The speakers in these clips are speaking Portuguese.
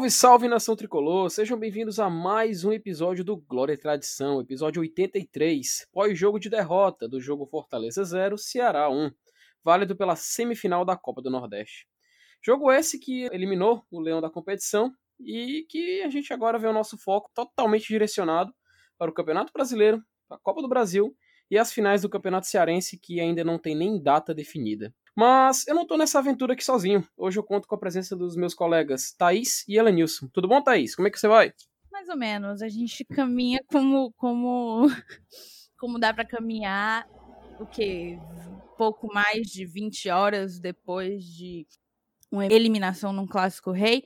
Salve, salve nação tricolor! Sejam bem-vindos a mais um episódio do Glória e Tradição, episódio 83, pós-jogo de derrota do jogo Fortaleza 0, Ceará 1, válido pela semifinal da Copa do Nordeste. Jogo esse que eliminou o leão da competição e que a gente agora vê o nosso foco totalmente direcionado para o Campeonato Brasileiro, a Copa do Brasil e as finais do Campeonato Cearense que ainda não tem nem data definida. Mas eu não tô nessa aventura aqui sozinho. Hoje eu conto com a presença dos meus colegas Thaís e Elenilson. Tudo bom, Thaís? Como é que você vai? Mais ou menos. A gente caminha como como como dá para caminhar o que pouco mais de 20 horas depois de uma eliminação num clássico rei.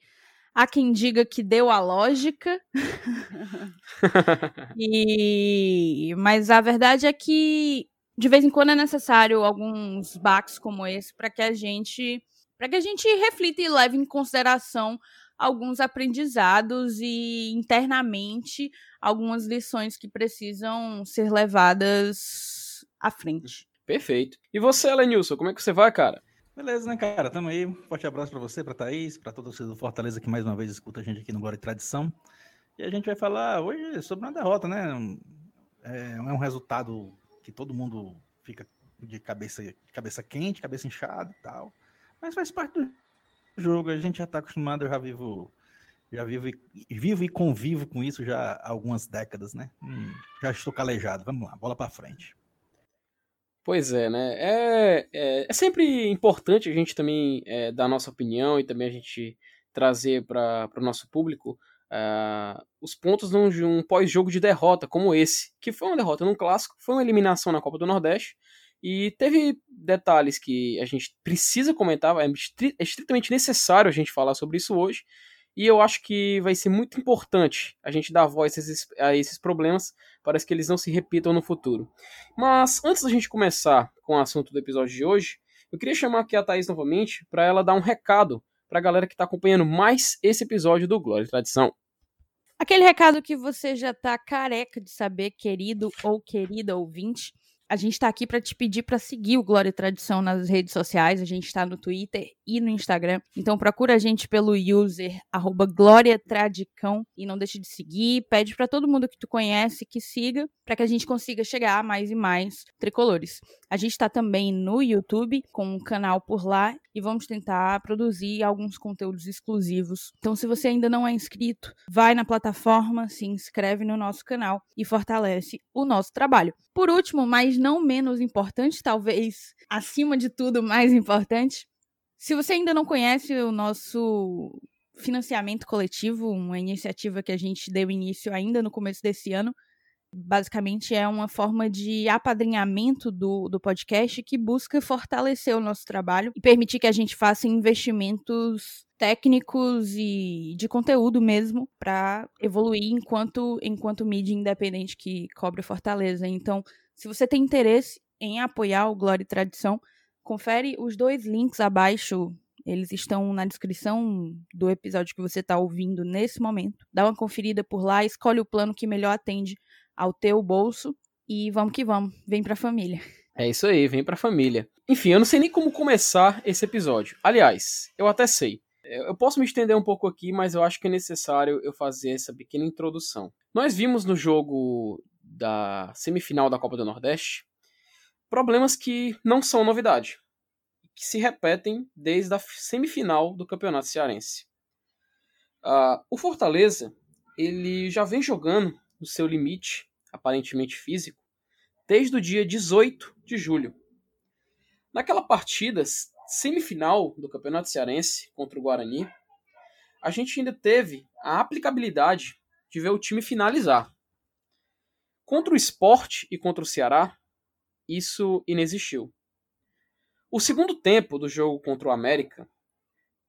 Há quem diga que deu a lógica. e mas a verdade é que de vez em quando é necessário alguns baques como esse para que a gente para que a gente reflita e leve em consideração alguns aprendizados e internamente algumas lições que precisam ser levadas à frente. Perfeito. E você, Lenilson, como é que você vai, cara? Beleza, né, cara? Tamo aí. Um forte abraço para você, para Thaís, para todo o do Fortaleza que mais uma vez escuta a gente aqui no Glória e Tradição. E a gente vai falar hoje sobre uma derrota, né? É, é um resultado que todo mundo fica de cabeça, de cabeça quente, cabeça inchada e tal. Mas faz parte do jogo, a gente já está acostumado, eu já vivo, já vivo, vivo e convivo com isso já há algumas décadas, né? Hum, já estou calejado. Vamos lá, bola para frente. Pois é, né? É, é, é, sempre importante a gente também é, dar a nossa opinião e também a gente trazer para o nosso público Uh, os pontos de um pós-jogo de derrota como esse, que foi uma derrota num clássico, foi uma eliminação na Copa do Nordeste, e teve detalhes que a gente precisa comentar, é, é estritamente necessário a gente falar sobre isso hoje, e eu acho que vai ser muito importante a gente dar voz a esses problemas para que eles não se repitam no futuro. Mas antes da gente começar com o assunto do episódio de hoje, eu queria chamar aqui a Thaís novamente para ela dar um recado para a galera que está acompanhando mais esse episódio do Glória e Tradição. Aquele recado que você já tá careca de saber, querido ou querida ouvinte. A gente está aqui para te pedir para seguir o Glória e Tradição nas redes sociais. A gente está no Twitter e no Instagram. Então procura a gente pelo user Glória Tradicão e não deixe de seguir. Pede para todo mundo que tu conhece que siga para que a gente consiga chegar a mais e mais tricolores. A gente está também no YouTube com um canal por lá e vamos tentar produzir alguns conteúdos exclusivos. Então, se você ainda não é inscrito, vai na plataforma, se inscreve no nosso canal e fortalece o nosso trabalho. Por último, mas não menos importante, talvez acima de tudo mais importante, se você ainda não conhece o nosso financiamento coletivo, uma iniciativa que a gente deu início ainda no começo desse ano, basicamente é uma forma de apadrinhamento do, do podcast que busca fortalecer o nosso trabalho e permitir que a gente faça investimentos técnicos e de conteúdo mesmo para evoluir enquanto enquanto mídia independente que cobre Fortaleza. Então, se você tem interesse em apoiar o Glória e Tradição, confere os dois links abaixo. Eles estão na descrição do episódio que você está ouvindo nesse momento. Dá uma conferida por lá, escolhe o plano que melhor atende ao teu bolso e vamos que vamos, vem pra família. É isso aí, vem pra família. Enfim, eu não sei nem como começar esse episódio. Aliás, eu até sei. Eu posso me estender um pouco aqui, mas eu acho que é necessário eu fazer essa pequena introdução. Nós vimos no jogo da semifinal da Copa do Nordeste problemas que não são novidade, que se repetem desde a semifinal do Campeonato Cearense. Uh, o Fortaleza ele já vem jogando no seu limite, aparentemente físico, desde o dia 18 de julho. Naquela partida semifinal do Campeonato Cearense contra o Guarani, a gente ainda teve a aplicabilidade de ver o time finalizar. Contra o Esporte e contra o Ceará, isso inexistiu. O segundo tempo do jogo contra o América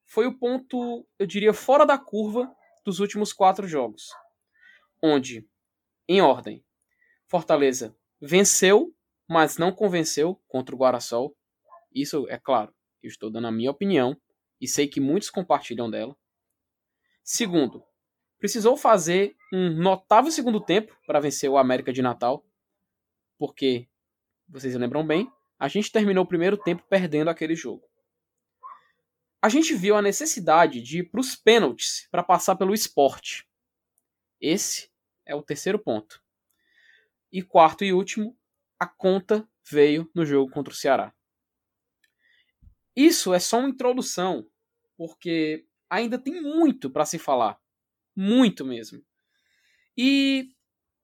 foi o ponto, eu diria, fora da curva dos últimos quatro jogos, onde em ordem. Fortaleza venceu, mas não convenceu contra o Guarasol. Isso é claro, eu estou dando a minha opinião e sei que muitos compartilham dela. Segundo, precisou fazer um notável segundo tempo para vencer o América de Natal, porque vocês lembram bem, a gente terminou o primeiro tempo perdendo aquele jogo. a gente viu a necessidade de ir para os pênaltis para passar pelo esporte. Esse é o terceiro ponto. E quarto e último, a conta veio no jogo contra o Ceará. Isso é só uma introdução, porque ainda tem muito para se falar. Muito mesmo. E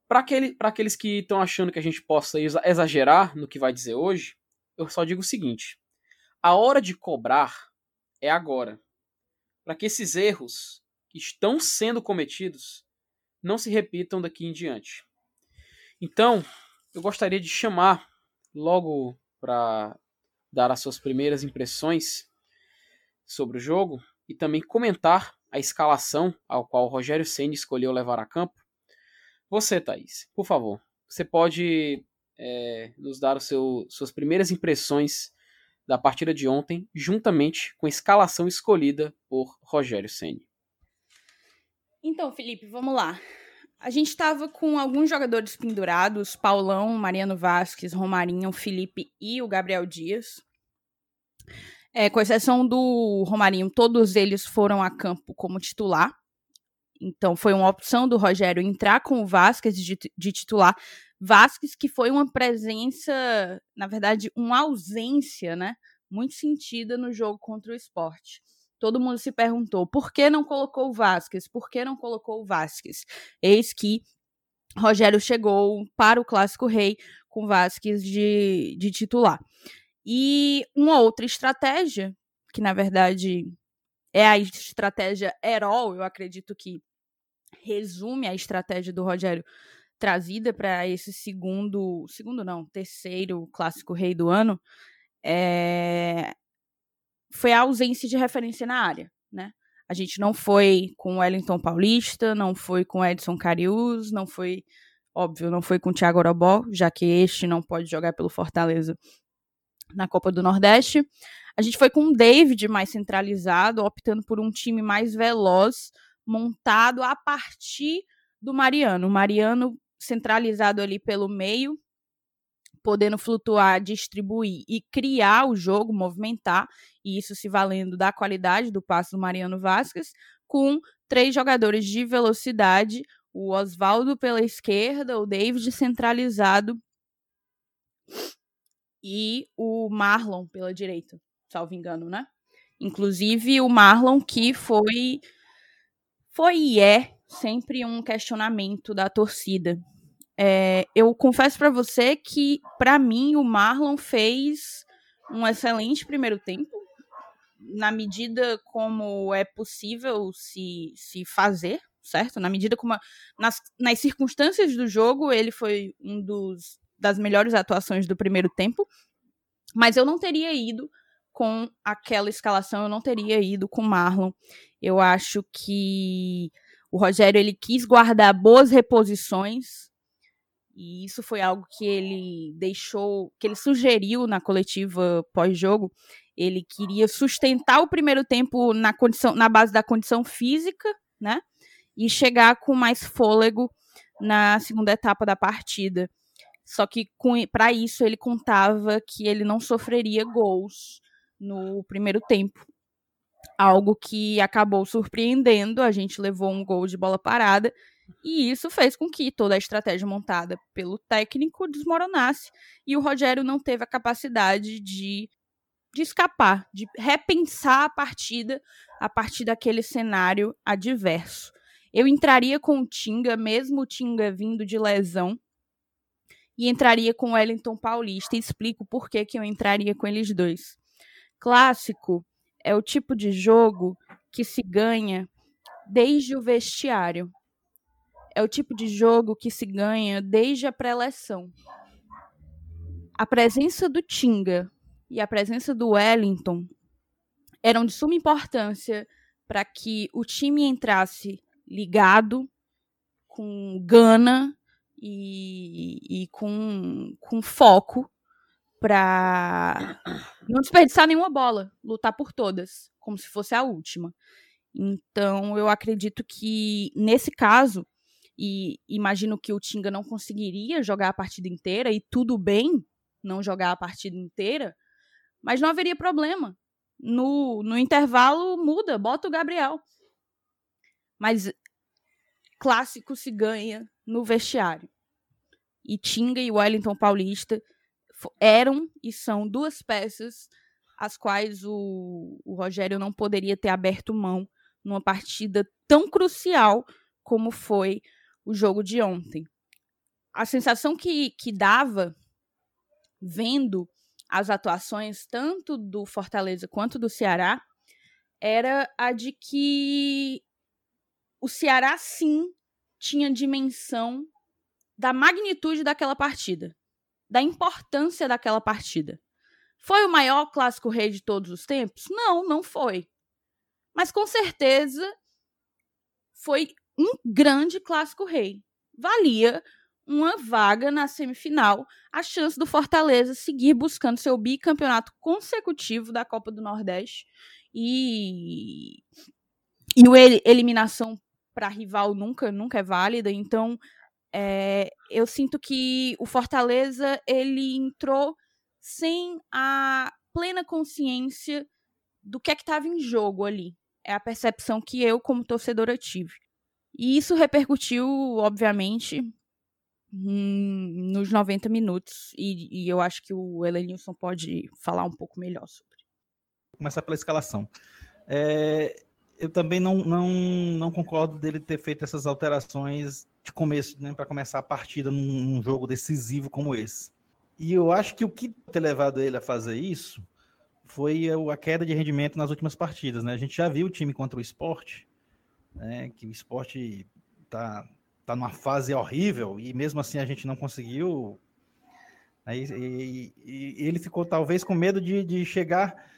para aquele, aqueles que estão achando que a gente possa exagerar no que vai dizer hoje, eu só digo o seguinte: a hora de cobrar é agora. Para que esses erros que estão sendo cometidos não se repitam daqui em diante. Então, eu gostaria de chamar logo para dar as suas primeiras impressões sobre o jogo e também comentar a escalação ao qual o Rogério Senna escolheu levar a campo. Você, Thaís, por favor, você pode é, nos dar seu, suas primeiras impressões da partida de ontem, juntamente com a escalação escolhida por Rogério Senna. Então, Felipe, vamos lá. A gente estava com alguns jogadores pendurados: Paulão, Mariano Vasquez, Romarinho, Felipe e o Gabriel Dias. É, com exceção do Romarinho, todos eles foram a campo como titular. Então foi uma opção do Rogério entrar com o Vasquez de, de titular. Vasquez que foi uma presença, na verdade, uma ausência, né? Muito sentida no jogo contra o esporte. Todo mundo se perguntou por que não colocou o Vasquez? Por que não colocou o Vasquez? Eis que Rogério chegou para o Clássico Rei com Vasquez de, de titular. E uma outra estratégia, que na verdade é a estratégia Herol, eu acredito que resume a estratégia do Rogério trazida para esse segundo, segundo não, terceiro clássico rei do ano, é, foi a ausência de referência na área, né? A gente não foi com Wellington Paulista, não foi com Edson Carius, não foi, óbvio, não foi com Thiago Orobó, já que este não pode jogar pelo Fortaleza na Copa do Nordeste. A gente foi com o David mais centralizado, optando por um time mais veloz, montado a partir do Mariano. O Mariano centralizado ali pelo meio, podendo flutuar, distribuir e criar o jogo, movimentar, e isso se valendo da qualidade do passe do Mariano Vasquez, com três jogadores de velocidade, o Oswaldo pela esquerda, o David centralizado e o Marlon pela direita, salvo engano, né? Inclusive o Marlon que foi foi e é sempre um questionamento da torcida. É, eu confesso para você que, para mim, o Marlon fez um excelente primeiro tempo, na medida como é possível se, se fazer, certo? Na medida como. A, nas, nas circunstâncias do jogo, ele foi um dos das melhores atuações do primeiro tempo, mas eu não teria ido com aquela escalação, eu não teria ido com Marlon. Eu acho que o Rogério ele quis guardar boas reposições e isso foi algo que ele deixou, que ele sugeriu na coletiva pós-jogo. Ele queria sustentar o primeiro tempo na condição, na base da condição física, né? E chegar com mais fôlego na segunda etapa da partida. Só que para isso ele contava que ele não sofreria gols no primeiro tempo. Algo que acabou surpreendendo, a gente levou um gol de bola parada e isso fez com que toda a estratégia montada pelo técnico desmoronasse e o Rogério não teve a capacidade de, de escapar, de repensar a partida a partir daquele cenário adverso. Eu entraria com o Tinga, mesmo o Tinga vindo de lesão, e entraria com o Wellington Paulista. E explico por que, que eu entraria com eles dois. Clássico é o tipo de jogo que se ganha desde o vestiário é o tipo de jogo que se ganha desde a pré-eleção. A presença do Tinga e a presença do Wellington eram de suma importância para que o time entrasse ligado, com gana e, e com, com foco para não desperdiçar nenhuma bola, lutar por todas, como se fosse a última. Então, eu acredito que nesse caso e imagino que o Tinga não conseguiria jogar a partida inteira, e tudo bem não jogar a partida inteira, mas não haveria problema. no, no intervalo muda, bota o Gabriel. Mas clássico se ganha no vestiário. E Tinga e Wellington Paulista eram e são duas peças as quais o, o Rogério não poderia ter aberto mão numa partida tão crucial como foi o jogo de ontem. A sensação que, que dava vendo as atuações tanto do Fortaleza quanto do Ceará era a de que o Ceará sim tinha dimensão da magnitude daquela partida, da importância daquela partida. Foi o maior clássico rei de todos os tempos? Não, não foi. Mas com certeza foi um grande clássico rei. Valia uma vaga na semifinal, a chance do Fortaleza seguir buscando seu bicampeonato consecutivo da Copa do Nordeste e e o eliminação para rival nunca nunca é válida, então é, eu sinto que o Fortaleza ele entrou sem a plena consciência do que é que estava em jogo ali. É a percepção que eu, como torcedora, tive. E isso repercutiu, obviamente, nos 90 minutos. E, e, eu acho que o Elenilson pode falar um pouco melhor sobre. Começar pela escalação. É, eu também não, não, não concordo dele ter feito essas alterações de começo, né, para começar a partida num, num, jogo decisivo como esse. E eu acho que o que ter levado ele a fazer isso foi a queda de rendimento nas últimas partidas. Né? A gente já viu o time contra o esporte, né, que o esporte está tá numa fase horrível e mesmo assim a gente não conseguiu. Aí, e, e, e ele ficou talvez com medo de, de chegar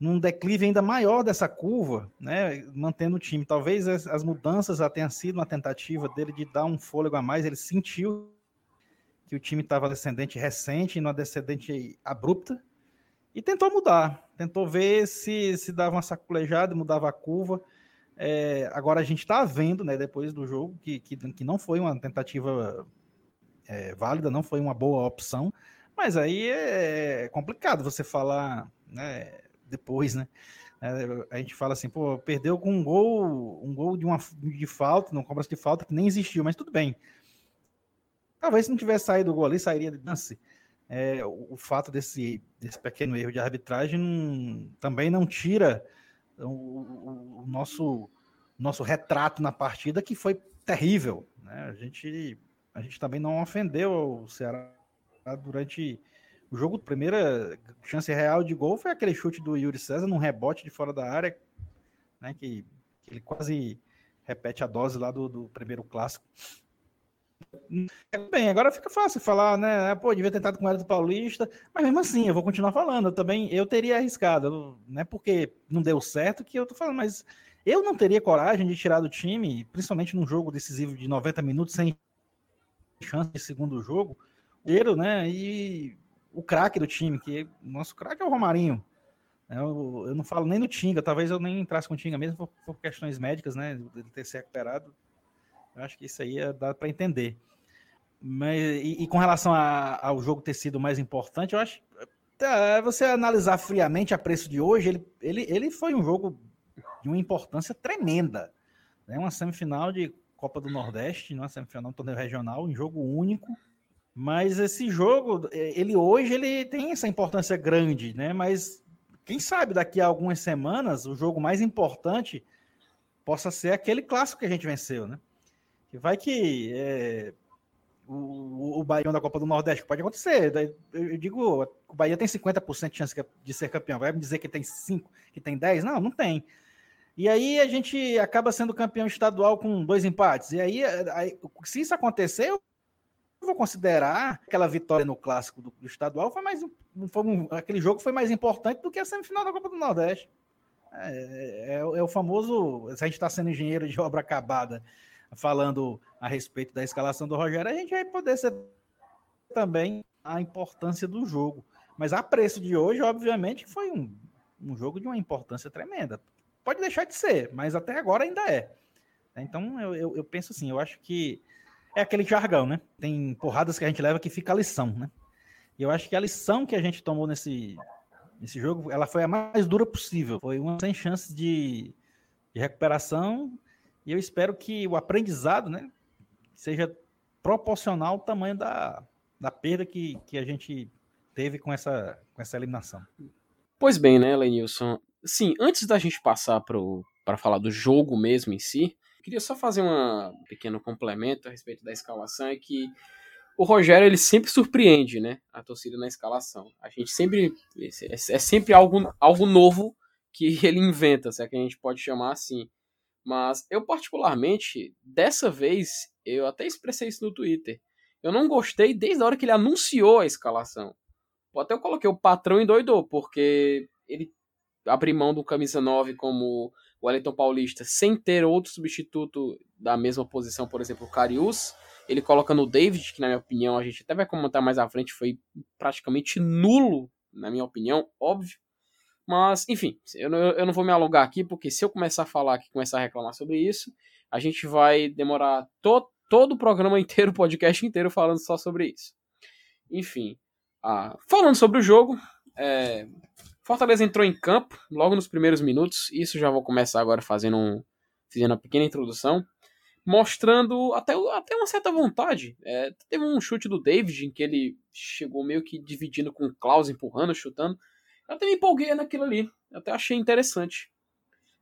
num declive ainda maior dessa curva, né, mantendo o time. Talvez as, as, mudanças já tenham sido uma tentativa dele de dar um fôlego a mais. Ele sentiu que o time estava descendente recente, numa descendente abrupta, e tentou mudar. Tentou ver se se dava uma saculejada, mudava a curva. É, agora a gente está vendo, né, depois do jogo, que, que, que não foi uma tentativa é, válida, não foi uma boa opção, mas aí é complicado você falar, né, depois, né? É, a gente fala assim, pô, perdeu com um gol, um gol de uma de falta, não cobrança de falta que nem existiu, mas tudo bem. Talvez se não tivesse saído o gol ali, sairia de lance. É, o, o, fato desse, desse pequeno erro de arbitragem não, também não tira o, o, o, nosso, nosso retrato na partida, que foi terrível. Né? A, gente, a gente também não ofendeu o Ceará durante o jogo, primeira chance real de gol foi aquele chute do Yuri César num rebote de fora da área, né? Que, que ele quase repete a dose lá do, do primeiro clássico. Bem, agora fica fácil falar, né? Pô, devia ter tentado com o do Paulista, mas mesmo assim, eu vou continuar falando. Eu também eu teria arriscado, não é porque não deu certo que eu tô falando, mas eu não teria coragem de tirar do time, principalmente num jogo decisivo de 90 minutos sem chance de segundo jogo, né? E o craque do time, que nosso craque é o Romarinho. Eu, eu, não falo nem no Tinga, talvez eu nem entrasse com o Tinga mesmo por, por questões médicas, né? Ele ter se recuperado. Eu acho que isso aí é, dá para entender. Mas, e, e com relação a, ao jogo ter sido mais importante, eu acho. Tá, você analisar friamente a preço de hoje, ele, ele, ele foi um jogo de uma importância tremenda. Né? Uma semifinal de Copa do Nordeste, uma semifinal do torneio regional, um jogo único mas esse jogo, é, ele hoje ele tem essa importância grande, né? Mas quem sabe daqui a algumas semanas o jogo mais importante possa ser aquele clássico que a gente venceu, né? Que vai que é, o, o Bahia da Copa do Nordeste pode acontecer. Eu digo, o Bahia tem 50% de chance de ser campeão. Vai me dizer que tem 5, que tem 10? Não, não tem. E aí a gente acaba sendo campeão estadual com dois empates. E aí, aí se isso acontecer, vou considerar aquela vitória no clássico do, do estadual foi mais foi um, aquele jogo foi mais importante do que a semifinal da Copa do Nordeste. É, é, é o famoso, se a gente está sendo engenheiro de obra acabada, falando a respeito da escalação do Rogério, a gente vai poder ser também a importância do jogo. Mas a preço de hoje, obviamente, foi um, um jogo de uma importância tremenda. Pode deixar de ser, mas até agora ainda é. Então eu, eu, eu penso assim, eu acho que é aquele jargão, né? Tem porradas que a gente leva que fica a lição, né? E eu acho que a lição que a gente tomou nesse, Esse jogo, ela foi a mais dura possível. Foi uma sem chance de, de recuperação. E eu espero que o aprendizado, né, seja proporcional ao tamanho da, da perda que, que a gente teve com essa, com essa eliminação. Pois bem, né, Lenilson? Sim, antes da gente passar para falar do jogo mesmo em si, queria só fazer uma, um pequeno complemento a respeito da escalação, é que o Rogério ele sempre surpreende, né, a torcida na escalação. A gente sempre é, é sempre algo, algo novo que ele inventa, se é que a gente pode chamar assim. Mas eu particularmente, dessa vez, eu até expressei isso no Twitter. Eu não gostei desde a hora que ele anunciou a escalação. Até eu coloquei o patrão endoidou, porque ele abrir mão do camisa 9 como Wellington Paulista sem ter outro substituto da mesma posição, por exemplo, o Carius. Ele coloca no David, que na minha opinião, a gente até vai comentar mais à frente, foi praticamente nulo, na minha opinião, óbvio. Mas, enfim, eu não, eu não vou me alongar aqui, porque se eu começar a falar aqui, começar a reclamar sobre isso, a gente vai demorar to, todo o programa inteiro, o podcast inteiro, falando só sobre isso. Enfim, ah, falando sobre o jogo, é, Fortaleza entrou em campo logo nos primeiros minutos. Isso já vou começar agora fazendo, um, fazendo uma pequena introdução. Mostrando até, até uma certa vontade. É, teve um chute do David em que ele chegou meio que dividindo com o Klaus, empurrando, chutando. Eu até me empolguei naquilo ali. Eu até achei interessante.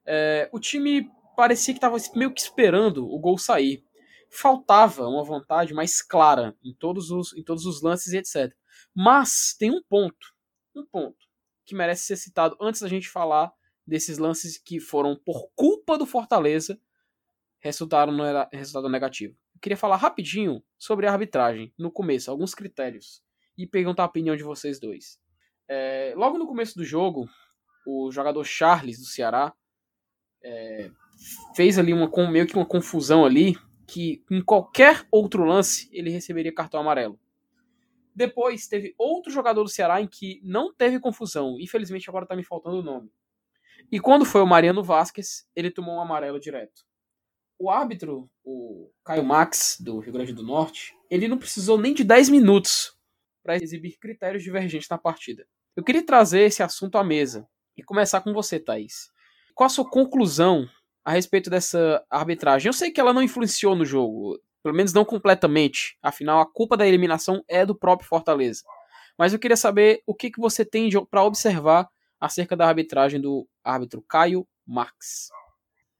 É, o time parecia que estava meio que esperando o gol sair. Faltava uma vontade mais clara em todos os, em todos os lances e etc. Mas tem um ponto. Um ponto que merece ser citado antes da gente falar desses lances que foram por culpa do Fortaleza resultaram no resultado negativo. Eu queria falar rapidinho sobre a arbitragem no começo, alguns critérios e perguntar a opinião de vocês dois. É, logo no começo do jogo, o jogador Charles do Ceará é, fez ali uma meio que uma confusão ali que em qualquer outro lance ele receberia cartão amarelo. Depois teve outro jogador do Ceará em que não teve confusão. Infelizmente agora tá me faltando o nome. E quando foi o Mariano Vasquez, ele tomou um amarelo direto. O árbitro, o Caio Max, do Rio Grande do Norte, ele não precisou nem de 10 minutos para exibir critérios divergentes na partida. Eu queria trazer esse assunto à mesa e começar com você, Thaís. Qual a sua conclusão a respeito dessa arbitragem? Eu sei que ela não influenciou no jogo, pelo menos não completamente. Afinal, a culpa da eliminação é do próprio Fortaleza. Mas eu queria saber o que, que você tem para observar acerca da arbitragem do árbitro Caio Marx.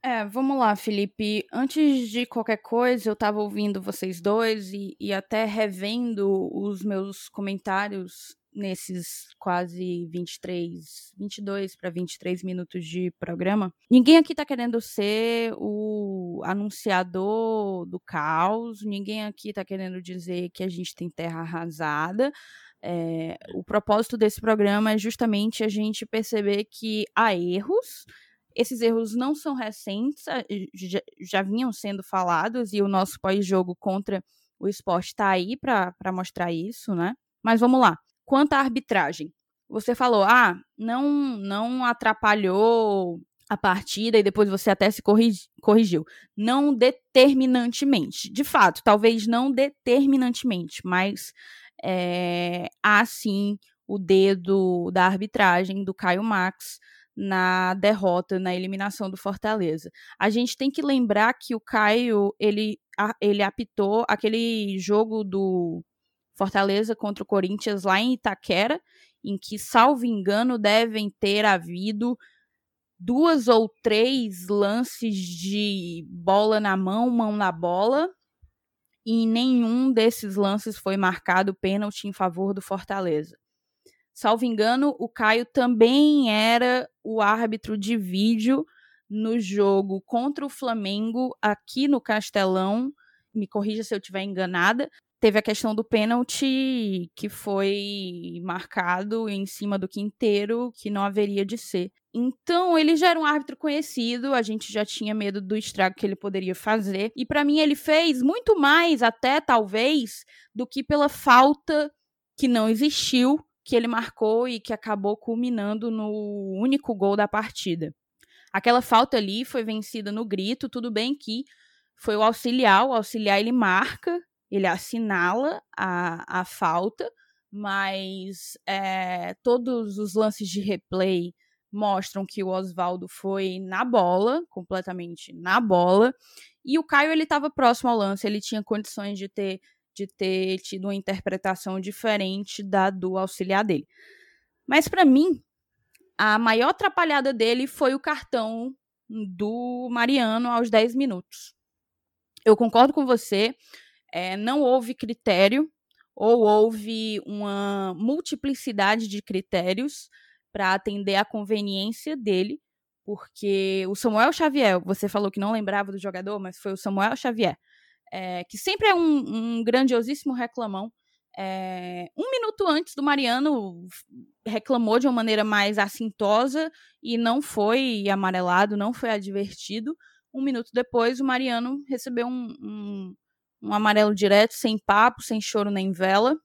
É, vamos lá, Felipe. Antes de qualquer coisa, eu estava ouvindo vocês dois e, e até revendo os meus comentários nesses quase 23, 22 para 23 minutos de programa. Ninguém aqui está querendo ser o anunciador do caos, ninguém aqui está querendo dizer que a gente tem terra arrasada. É, o propósito desse programa é justamente a gente perceber que há erros. Esses erros não são recentes, já, já vinham sendo falados, e o nosso pós-jogo contra o esporte está aí para mostrar isso, né? Mas vamos lá. Quanto à arbitragem, você falou, ah, não, não atrapalhou a partida e depois você até se corrigiu. Não determinantemente. De fato, talvez não determinantemente, mas é, há sim o dedo da arbitragem do Caio Max na derrota, na eliminação do Fortaleza. A gente tem que lembrar que o Caio, ele, ele apitou aquele jogo do Fortaleza contra o Corinthians lá em Itaquera, em que, salvo engano, devem ter havido duas ou três lances de bola na mão, mão na bola, e nenhum desses lances foi marcado pênalti em favor do Fortaleza. Salvo engano, o Caio também era o árbitro de vídeo no jogo contra o Flamengo aqui no Castelão. Me corrija se eu estiver enganada, teve a questão do pênalti que foi marcado em cima do quinteiro, que não haveria de ser. Então, ele já era um árbitro conhecido, a gente já tinha medo do estrago que ele poderia fazer. E para mim, ele fez muito mais, até talvez, do que pela falta que não existiu, que ele marcou e que acabou culminando no único gol da partida. Aquela falta ali foi vencida no grito, tudo bem que foi o auxiliar, o auxiliar ele marca ele assinala a, a falta, mas é, todos os lances de replay mostram que o Oswaldo foi na bola, completamente na bola, e o Caio ele estava próximo ao lance, ele tinha condições de ter de ter tido uma interpretação diferente da do auxiliar dele. Mas para mim, a maior atrapalhada dele foi o cartão do Mariano aos 10 minutos. Eu concordo com você, é, não houve critério ou houve uma multiplicidade de critérios para atender à conveniência dele, porque o Samuel Xavier, você falou que não lembrava do jogador, mas foi o Samuel Xavier, é, que sempre é um, um grandiosíssimo reclamão. É, um minuto antes do Mariano reclamou de uma maneira mais assintosa e não foi amarelado, não foi advertido. Um minuto depois, o Mariano recebeu um, um, um amarelo direto, sem papo, sem choro nem vela.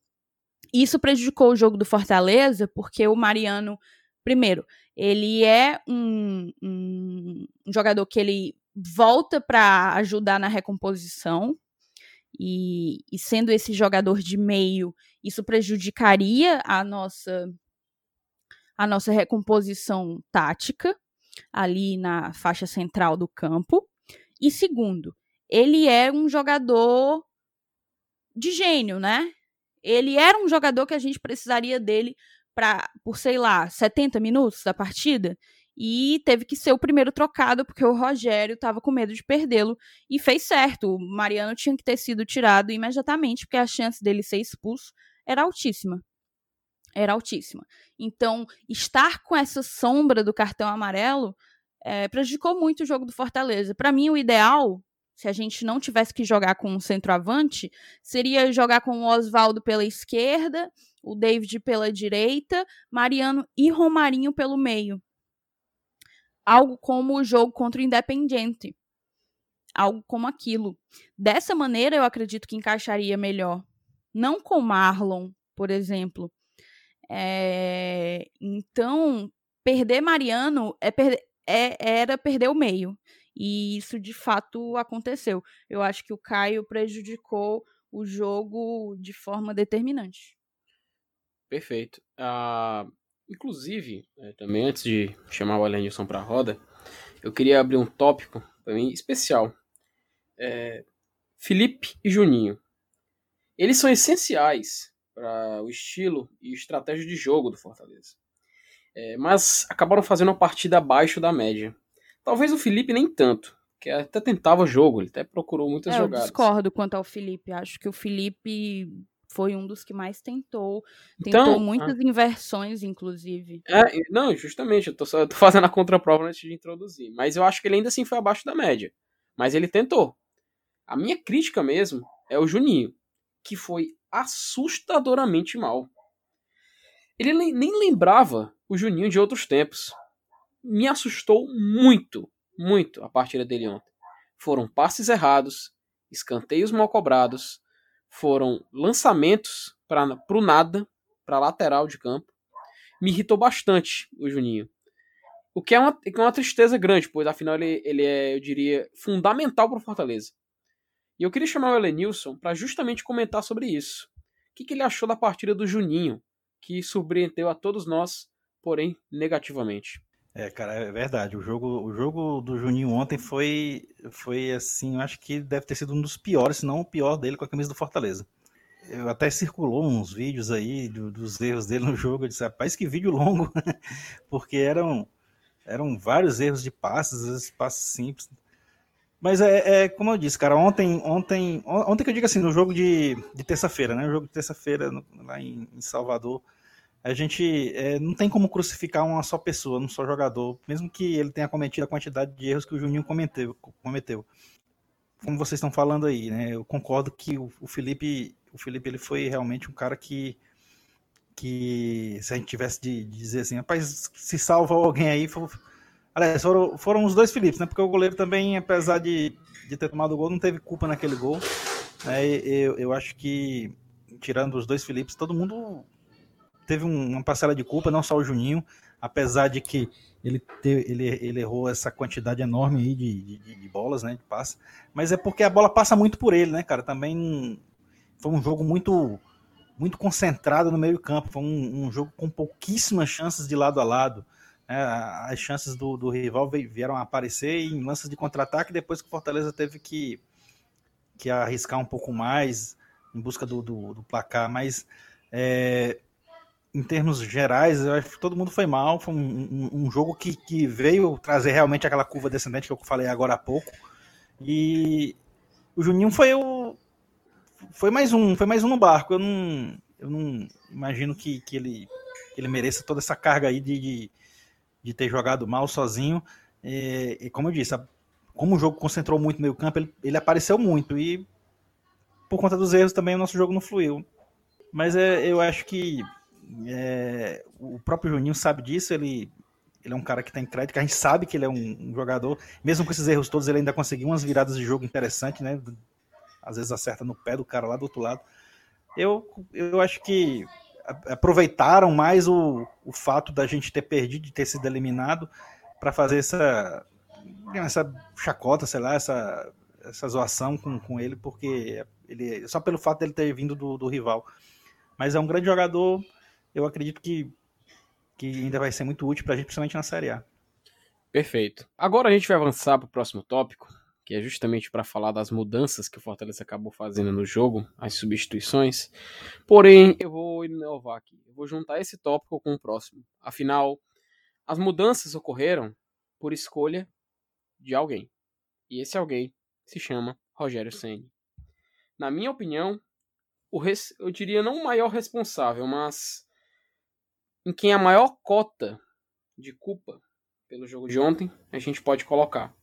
Isso prejudicou o jogo do Fortaleza, porque o Mariano primeiro, ele é um, um, jogador que ele volta para ajudar na recomposição. E, e, sendo esse jogador de meio, isso prejudicaria a nossa a nossa recomposição tática ali na faixa central do campo. E segundo, ele é um jogador de gênio, né? Ele era um jogador que a gente precisaria dele para por sei lá, 70 minutos da partida e teve que ser o primeiro trocado porque o Rogério estava com medo de perdê-lo e fez certo. O Mariano tinha que ter sido tirado imediatamente porque a chance dele ser expulso era altíssima. Era altíssima. Então, estar com essa sombra do cartão amarelo é, prejudicou muito o jogo do Fortaleza. Para mim, o ideal, se a gente não tivesse que jogar com um centroavante, seria jogar com o Oswaldo pela esquerda o David pela direita, Mariano e Romarinho pelo meio. Algo como o jogo contra o Independiente. Algo como aquilo. Dessa maneira, eu acredito que encaixaria melhor. Não com Marlon, por exemplo. É... Então, perder Mariano é é... era perder o meio. E isso de fato aconteceu. Eu acho que o Caio prejudicou o jogo de forma determinante. Perfeito. Ah, inclusive, é, também antes de chamar o Alenilson para a roda, eu queria abrir um tópico para mim especial. É, Felipe e Juninho. Eles são essenciais para o estilo e estratégia de jogo do Fortaleza. É, mas acabaram fazendo uma partida abaixo da média. Talvez o Felipe nem tanto, que até tentava jogo, ele até procurou muitas é, jogadas. Eu discordo quanto ao Felipe. Acho que o Felipe foi um dos que mais tentou. Tentou então, muitas ah, inversões, inclusive. É, não, justamente, eu tô, só, eu tô fazendo a contraprova antes de introduzir. Mas eu acho que ele ainda assim foi abaixo da média. Mas ele tentou. A minha crítica mesmo é o Juninho, que foi assustadoramente mal. Ele nem lembrava o Juninho de outros tempos. Me assustou muito, muito a partida dele ontem. Foram passes errados, escanteios mal cobrados, foram lançamentos para o nada, para lateral de campo. Me irritou bastante o Juninho. O que é uma, é uma tristeza grande, pois afinal ele, ele é, eu diria, fundamental para o Fortaleza. E eu queria chamar o Elenilson para justamente comentar sobre isso. O que, que ele achou da partida do Juninho, que surpreendeu a todos nós, porém negativamente. É, cara, é verdade. O jogo, o jogo do Juninho ontem foi, foi assim, eu acho que deve ter sido um dos piores, se não o pior dele com a camisa do Fortaleza. Eu até circulou uns vídeos aí do, dos erros dele no jogo. Eu disse, rapaz, que vídeo longo, porque eram, eram vários erros de passes, passes simples. Mas é, é, como eu disse, cara, ontem, ontem, ontem que eu digo assim, no jogo de, de terça-feira, né? O jogo de terça-feira lá em, em Salvador a gente é, não tem como crucificar uma só pessoa, um só jogador, mesmo que ele tenha cometido a quantidade de erros que o Juninho cometeu. cometeu. Como vocês estão falando aí, né? Eu concordo que o, o Felipe, o Felipe ele foi realmente um cara que, que se a gente tivesse de, de dizer assim, rapaz, se salva alguém aí, foi, aliás, foram, foram os dois Filipes, né? Porque o goleiro também, apesar de, de ter tomado o gol, não teve culpa naquele gol. Né? Eu, eu acho que tirando os dois Filipes, todo mundo teve uma parcela de culpa, não só o Juninho, apesar de que ele, te, ele, ele errou essa quantidade enorme aí de, de, de, bolas, né, de passe, mas é porque a bola passa muito por ele, né, cara, também foi um jogo muito muito concentrado no meio campo. Foi um, um jogo com pouquíssimas chances de lado a lado. É, as chances do, do, rival vieram a aparecer em lances de contra-ataque depois que o Fortaleza teve que, que arriscar um pouco mais em busca do, do, do placar. Mas é, em termos gerais, eu acho que todo mundo foi mal. Foi um, um, um, jogo que, que veio trazer realmente aquela curva descendente que eu falei agora há pouco. E o Juninho foi o. Foi mais um, foi mais um no barco. Eu não, eu não imagino que, que, ele, que ele mereça toda essa carga aí de, de de ter jogado mal sozinho. E, e como eu disse, a, como o jogo concentrou muito no meio campo, ele, ele, apareceu muito. E por conta dos erros também o nosso jogo não fluiu. Mas é, eu acho que é, o próprio Juninho sabe disso, ele, ele é um cara que tem crédito, a gente sabe que ele é um, um, jogador, mesmo com esses erros todos, ele ainda conseguiu umas viradas de jogo interessantes, né? Às vezes acerta no pé do cara lá do outro lado. Eu, eu acho que aproveitaram mais o, o fato da gente ter perdido, de ter sido eliminado, para fazer essa, essa chacota, sei lá, essa, essa zoação com, com ele, porque ele só pelo fato dele ter vindo do, do rival. Mas é um grande jogador, eu acredito que, que ainda vai ser muito útil para a gente, principalmente na Série A. Perfeito. Agora a gente vai avançar para o próximo tópico, que é justamente para falar das mudanças que o Fortaleza acabou fazendo no jogo, as substituições. Porém, eu vou inovar aqui. Eu vou juntar esse tópico com o próximo. Afinal, as mudanças ocorreram por escolha de alguém. E esse alguém se chama Rogério Senni. Na minha opinião, o res... eu diria não o maior responsável, mas em quem a maior cota de culpa pelo jogo de ontem a gente pode colocar.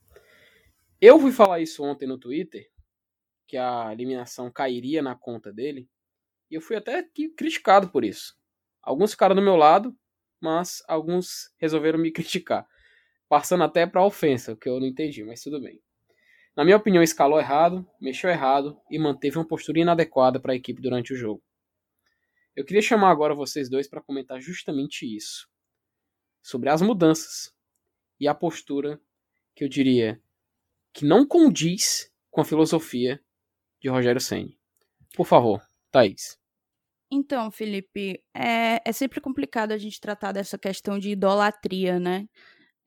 Eu fui falar isso ontem no Twitter, que a eliminação cairia na conta dele, e eu fui até criticado por isso. Alguns ficaram do meu lado, mas alguns resolveram me criticar, passando até para ofensa, o que eu não entendi, mas tudo bem. Na minha opinião, escalou errado, mexeu errado e manteve uma postura inadequada para a equipe durante o jogo. Eu queria chamar agora vocês dois para comentar justamente isso, sobre as mudanças e a postura que eu diria que não condiz com a filosofia de Rogério Senni. Por favor, Thaís. Então, Felipe, é, é sempre complicado a gente tratar dessa questão de idolatria, né?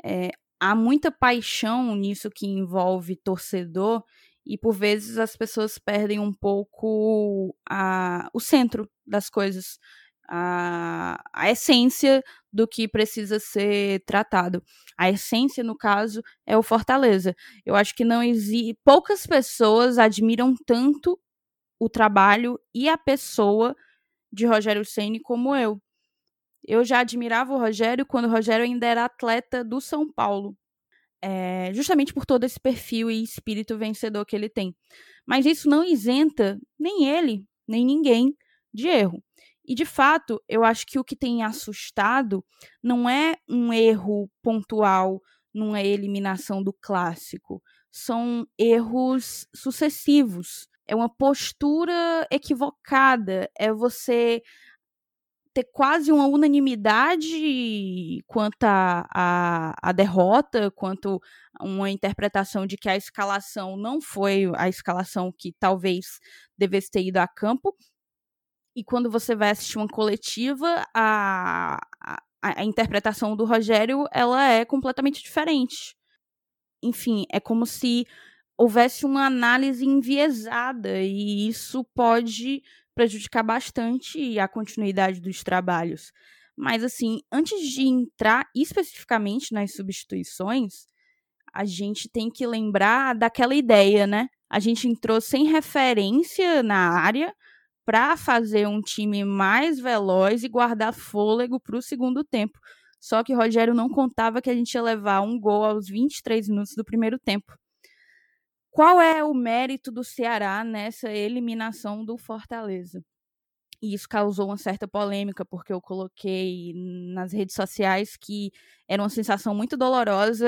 É, há muita paixão nisso que envolve torcedor e por vezes as pessoas perdem um pouco a, o centro das coisas a, a essência do que precisa ser tratado. A essência, no caso, é o Fortaleza. Eu acho que não existe. Poucas pessoas admiram tanto o trabalho e a pessoa de Rogério Ceni como eu. Eu já admirava o Rogério quando o Rogério ainda era atleta do São Paulo. É, justamente por todo esse perfil e espírito vencedor que ele tem. Mas isso não isenta nem ele, nem ninguém de erro. E de fato, eu acho que o que tem assustado não é um erro pontual numa eliminação do clássico, são erros sucessivos. É uma postura equivocada, é você ter quase uma unanimidade quanto à a, a, a, derrota, quanto uma interpretação de que a escalação não foi a escalação que talvez devesse ter ido a campo, e quando você vai assistir uma coletiva, a, a, a interpretação do Rogério ela é completamente diferente. Enfim, é como se houvesse uma análise enviesada e isso pode prejudicar bastante a continuidade dos trabalhos. Mas assim, antes de entrar especificamente nas substituições, a gente tem que lembrar daquela ideia, né? A gente entrou sem referência na área, para fazer um time mais veloz e guardar fôlego para o segundo tempo. Só que Rogério não contava que a gente ia levar um gol aos 23 minutos do primeiro tempo. Qual é o mérito do Ceará nessa eliminação do Fortaleza? E isso causou uma certa polêmica, porque eu coloquei nas redes sociais que era uma sensação muito dolorosa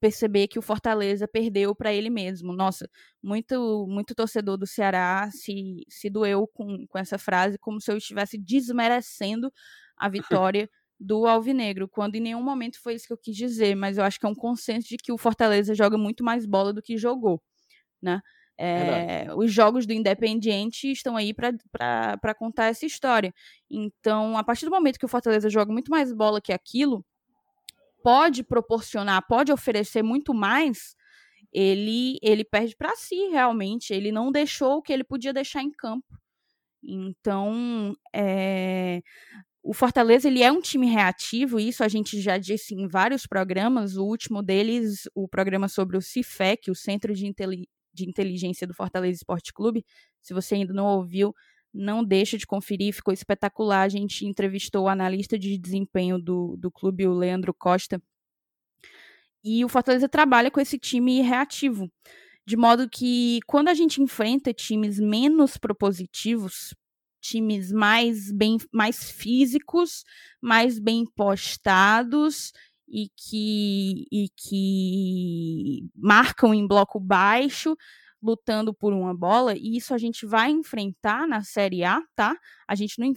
perceber que o Fortaleza perdeu para ele mesmo. Nossa, muito muito torcedor do Ceará se, se doeu com, com essa frase, como se eu estivesse desmerecendo a vitória do Alvinegro, quando em nenhum momento foi isso que eu quis dizer, mas eu acho que é um consenso de que o Fortaleza joga muito mais bola do que jogou, né? É, os jogos do Independiente estão aí para contar essa história. Então, a partir do momento que o Fortaleza joga muito mais bola que aquilo, pode proporcionar, pode oferecer muito mais, ele ele perde para si realmente. Ele não deixou o que ele podia deixar em campo. Então, é, o Fortaleza ele é um time reativo, isso a gente já disse em vários programas. O último deles, o programa sobre o CIFEC, o Centro de, de Inteligência do Fortaleza Esporte Clube. Se você ainda não ouviu, não deixa de conferir, ficou espetacular. A gente entrevistou o analista de desempenho do, do clube, o Leandro Costa. E o Fortaleza trabalha com esse time reativo. De modo que quando a gente enfrenta times menos propositivos, times mais bem mais físicos, mais bem postados e que, e que marcam em bloco baixo, lutando por uma bola, e isso a gente vai enfrentar na Série A, tá? A gente não,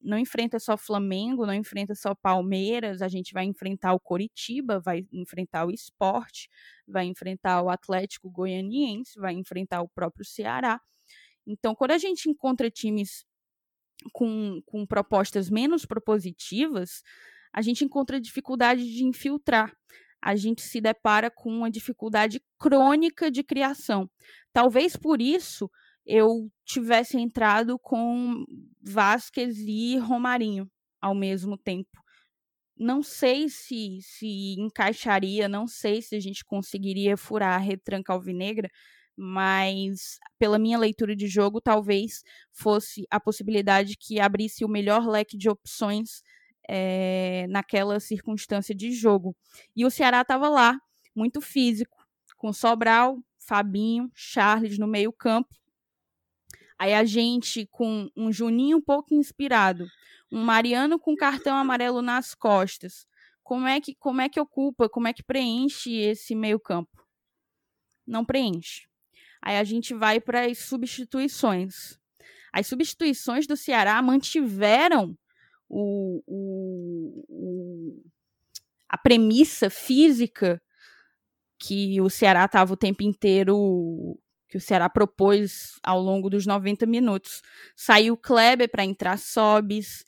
não enfrenta só Flamengo, não enfrenta só Palmeiras, a gente vai enfrentar o Coritiba, vai enfrentar o Esporte, vai enfrentar o Atlético Goianiense, vai enfrentar o próprio Ceará. Então, quando a gente encontra times com, com propostas menos propositivas, a gente encontra dificuldade de infiltrar. A gente se depara com uma dificuldade crônica de criação. Talvez por isso eu tivesse entrado com Vasquez e Romarinho ao mesmo tempo. Não sei se, se encaixaria, não sei se a gente conseguiria furar a retranca alvinegra, mas pela minha leitura de jogo, talvez fosse a possibilidade que abrisse o melhor leque de opções é, naquela circunstância de jogo. E o Ceará estava lá, muito físico, com Sobral, Fabinho, Charles no meio-campo. Aí a gente com um Juninho um pouco inspirado, um Mariano com cartão amarelo nas costas. Como é que como é que ocupa, como é que preenche esse meio-campo? Não preenche. Aí a gente vai para as substituições. As substituições do Ceará mantiveram o, o, o, a premissa física que o Ceará estava o tempo inteiro que o Ceará propôs ao longo dos 90 minutos. Saiu o Kleber para entrar Sobis,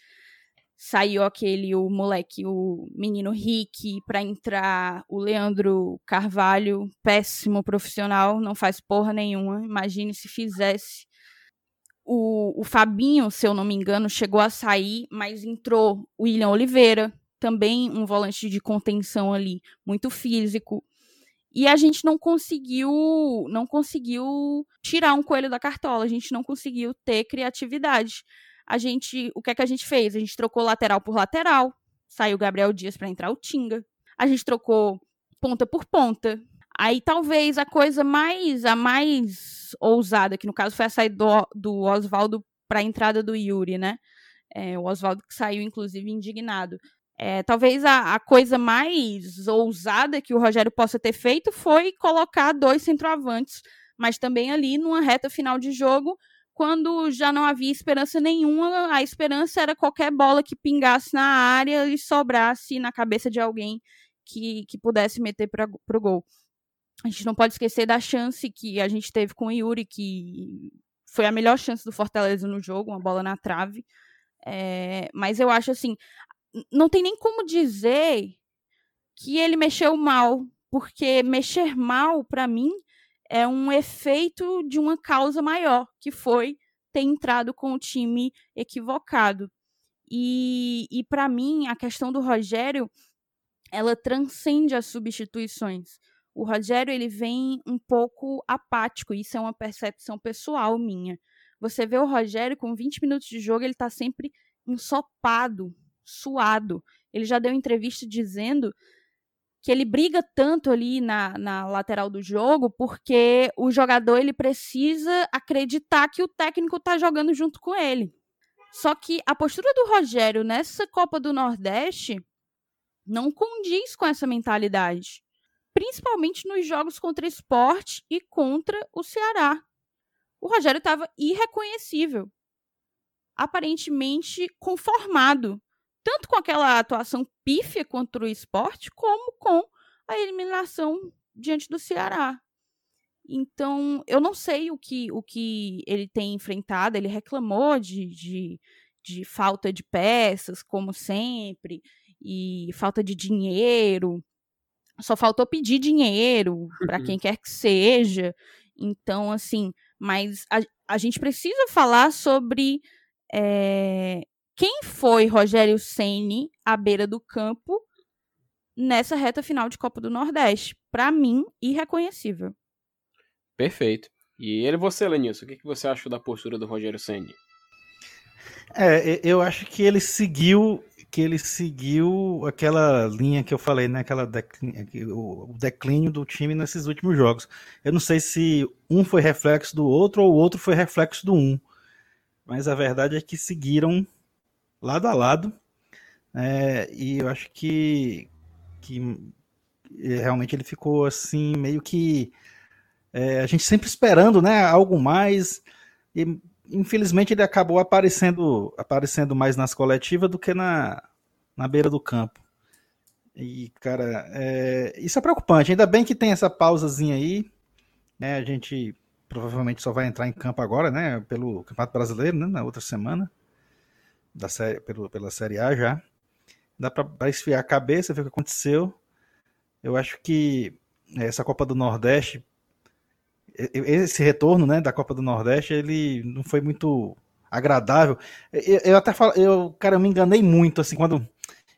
saiu aquele o moleque, o menino Rick para entrar o Leandro Carvalho, péssimo profissional, não faz porra nenhuma. Imagine se fizesse. O, o Fabinho, se eu não me engano, chegou a sair, mas entrou o William Oliveira, também um volante de contenção ali, muito físico. E a gente não conseguiu, não conseguiu tirar um coelho da cartola, a gente não conseguiu ter criatividade a gente, o que é que a gente fez? A gente trocou lateral por lateral, saiu Gabriel Dias para entrar o Tinga. A gente trocou ponta por ponta. Aí talvez a coisa mais a mais ousada, que no caso foi a saída do, do Oswaldo para a entrada do Yuri, né? É, o Oswaldo que saiu, inclusive, indignado. É, talvez a, a, coisa mais ousada que o Rogério possa ter feito foi colocar dois centroavantes, mas também ali numa reta final de jogo, quando já não havia esperança nenhuma, a esperança era qualquer bola que pingasse na área e sobrasse na cabeça de alguém que, que pudesse meter para o gol. A gente não pode esquecer da chance que a gente teve com o Yuri, que foi a melhor chance do Fortaleza no jogo, uma bola na trave. É, mas eu acho assim, não tem nem como dizer que ele mexeu mal, porque mexer mal, para mim, é um efeito de uma causa maior, que foi ter entrado com o time equivocado. E, e para mim, a questão do Rogério, ela transcende as substituições. O Rogério, ele vem um pouco apático, isso é uma percepção pessoal minha. Você vê o Rogério com 20 minutos de jogo, ele está sempre ensopado, suado. Ele já deu entrevista dizendo que ele briga tanto ali na, na lateral do jogo porque o jogador ele precisa acreditar que o técnico está jogando junto com ele. Só que a postura do Rogério nessa Copa do Nordeste não condiz com essa mentalidade. Principalmente nos jogos contra esporte e contra o Ceará. O Rogério estava irreconhecível. Aparentemente conformado tanto com aquela atuação pífia contra o esporte, como com a eliminação diante do Ceará. Então, eu não sei o que, o que ele tem enfrentado. Ele reclamou de, de, de falta de peças, como sempre, e falta de dinheiro. Só faltou pedir dinheiro para uhum. quem quer que seja. Então, assim, mas a, a gente precisa falar sobre é, quem foi Rogério Ceni à beira do campo nessa reta final de Copa do Nordeste. Para mim, irreconhecível. Perfeito. E ele você, Lenilson, o que, que você achou da postura do Rogério Ceni? É, eu acho que ele seguiu que ele seguiu aquela linha que eu falei, né? Aquela declínio, o declínio do time nesses últimos jogos. Eu não sei se um foi reflexo do outro ou o outro foi reflexo do um, mas a verdade é que seguiram lado a lado. É, e eu acho que, que realmente ele ficou assim meio que é, a gente sempre esperando, né? Algo mais. E infelizmente ele acabou aparecendo, aparecendo mais nas coletivas do que na, na beira do campo. E, cara, é, isso é preocupante. Ainda bem que tem essa pausazinha aí. Né, a gente provavelmente só vai entrar em campo agora, né? Pelo Campeonato Brasileiro, né? Na outra semana. Da série, pelo, pela Série A já. Dá para esfriar a cabeça, ver o que aconteceu. Eu acho que essa Copa do Nordeste esse retorno né, da Copa do Nordeste, ele não foi muito agradável. Eu, eu até falo, eu, cara, eu me enganei muito, assim, quando.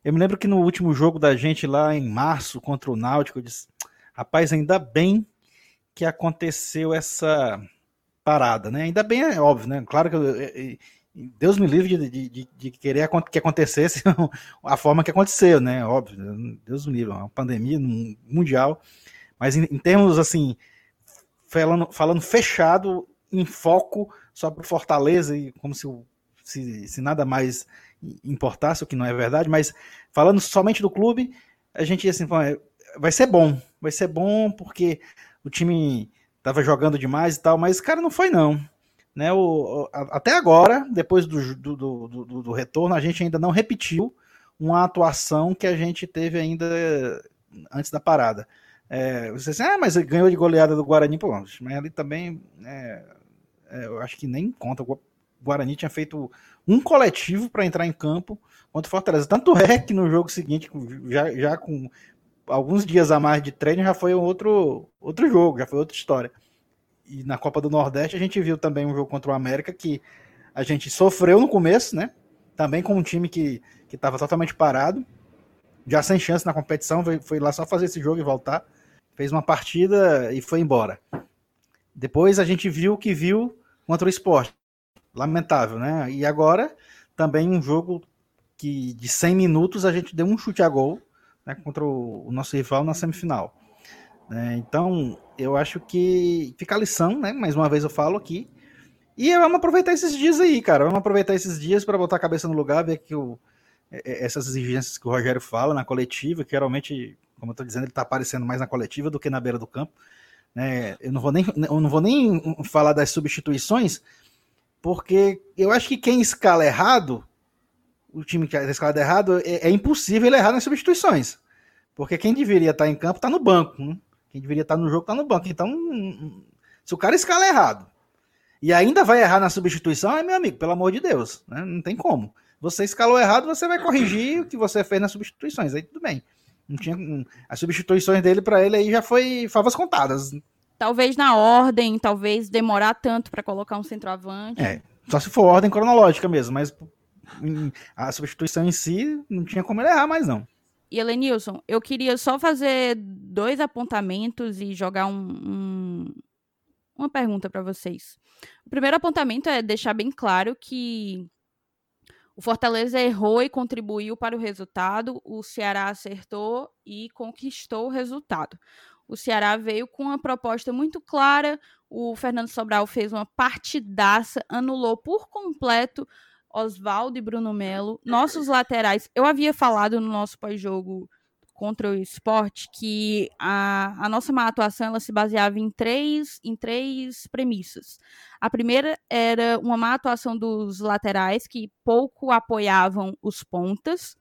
Eu me lembro que no último jogo da gente lá em março contra o Náutico, eu disse, rapaz, ainda bem que aconteceu essa parada, né? Ainda bem, é óbvio, né? Claro que eu, Deus me livre de, de, de, de, querer que acontecesse a forma que aconteceu, né? Óbvio, Deus me livre, uma pandemia mundial. Mas em, em termos, assim, falando, falando fechado, em foco, só para Fortaleza, e como se, se, se nada mais importasse, o que não é verdade, mas falando somente do clube, a gente assim, vai ser bom, vai ser bom porque o time estava jogando demais e tal, mas cara não foi não. Né, o, até agora, depois do, do, do, do, retorno, a gente ainda não repetiu uma atuação que a gente teve ainda antes da parada. É, você assim, ah, mas ganhou de goleada do Guarani, pô, mas ali também, é, é, eu acho que nem conta. O Guarani tinha feito um coletivo para entrar em campo contra o Fortaleza. Tanto é que no jogo seguinte, já, já com alguns dias a mais de treino, já foi outro, outro jogo, já foi outra história. E na Copa do Nordeste a gente viu também um jogo contra o América que a gente sofreu no começo, né? Também com um time que estava totalmente parado, já sem chance na competição, foi lá só fazer esse jogo e voltar fez uma partida e foi embora. Depois a gente viu o que viu contra o esporte. Lamentável, né? E agora também um jogo que de 100 minutos a gente deu um chute a gol né, contra o, nosso rival na semifinal. É, então, eu acho que fica a lição, né? Mais uma vez eu falo aqui. E vamos aproveitar esses dias aí, cara. Vamos aproveitar esses dias para botar a cabeça no lugar, ver que o, essas exigências que o Rogério fala na coletiva, que geralmente como eu estou dizendo, ele está aparecendo mais na coletiva do que na beira do campo. Né? Eu, não vou nem, eu não vou nem falar das substituições, porque eu acho que quem escala errado, o time que escala errado, é, é, impossível ele errar nas substituições. Porque quem deveria estar tá em campo está no banco. Né? Quem deveria estar tá no jogo está no banco. Então, se o cara escala errado e ainda vai errar na substituição, é meu amigo, pelo amor de Deus, né? não tem como. Você escalou errado, você vai corrigir o que você fez nas substituições, aí tudo bem. Não tinha, as substituições dele para ele aí já foi favas contadas. Talvez na ordem, talvez demorar tanto para colocar um centroavante. É, só se for ordem cronológica mesmo, mas a substituição em si não tinha como ele errar mais não. E Elenilson, eu queria só fazer dois apontamentos e jogar um, um, uma pergunta para vocês. O primeiro apontamento é deixar bem claro que o Fortaleza errou e contribuiu para o resultado, o Ceará acertou e conquistou o resultado. O Ceará veio com uma proposta muito clara, o Fernando Sobral fez uma partidaça, anulou por completo Oswaldo e Bruno Melo, nossos laterais. Eu havia falado no nosso pós-jogo contra o esporte que a, a nossa má atuação ela se baseava em três, em três premissas. A primeira era uma má atuação dos laterais, que pouco apoiavam os pontas.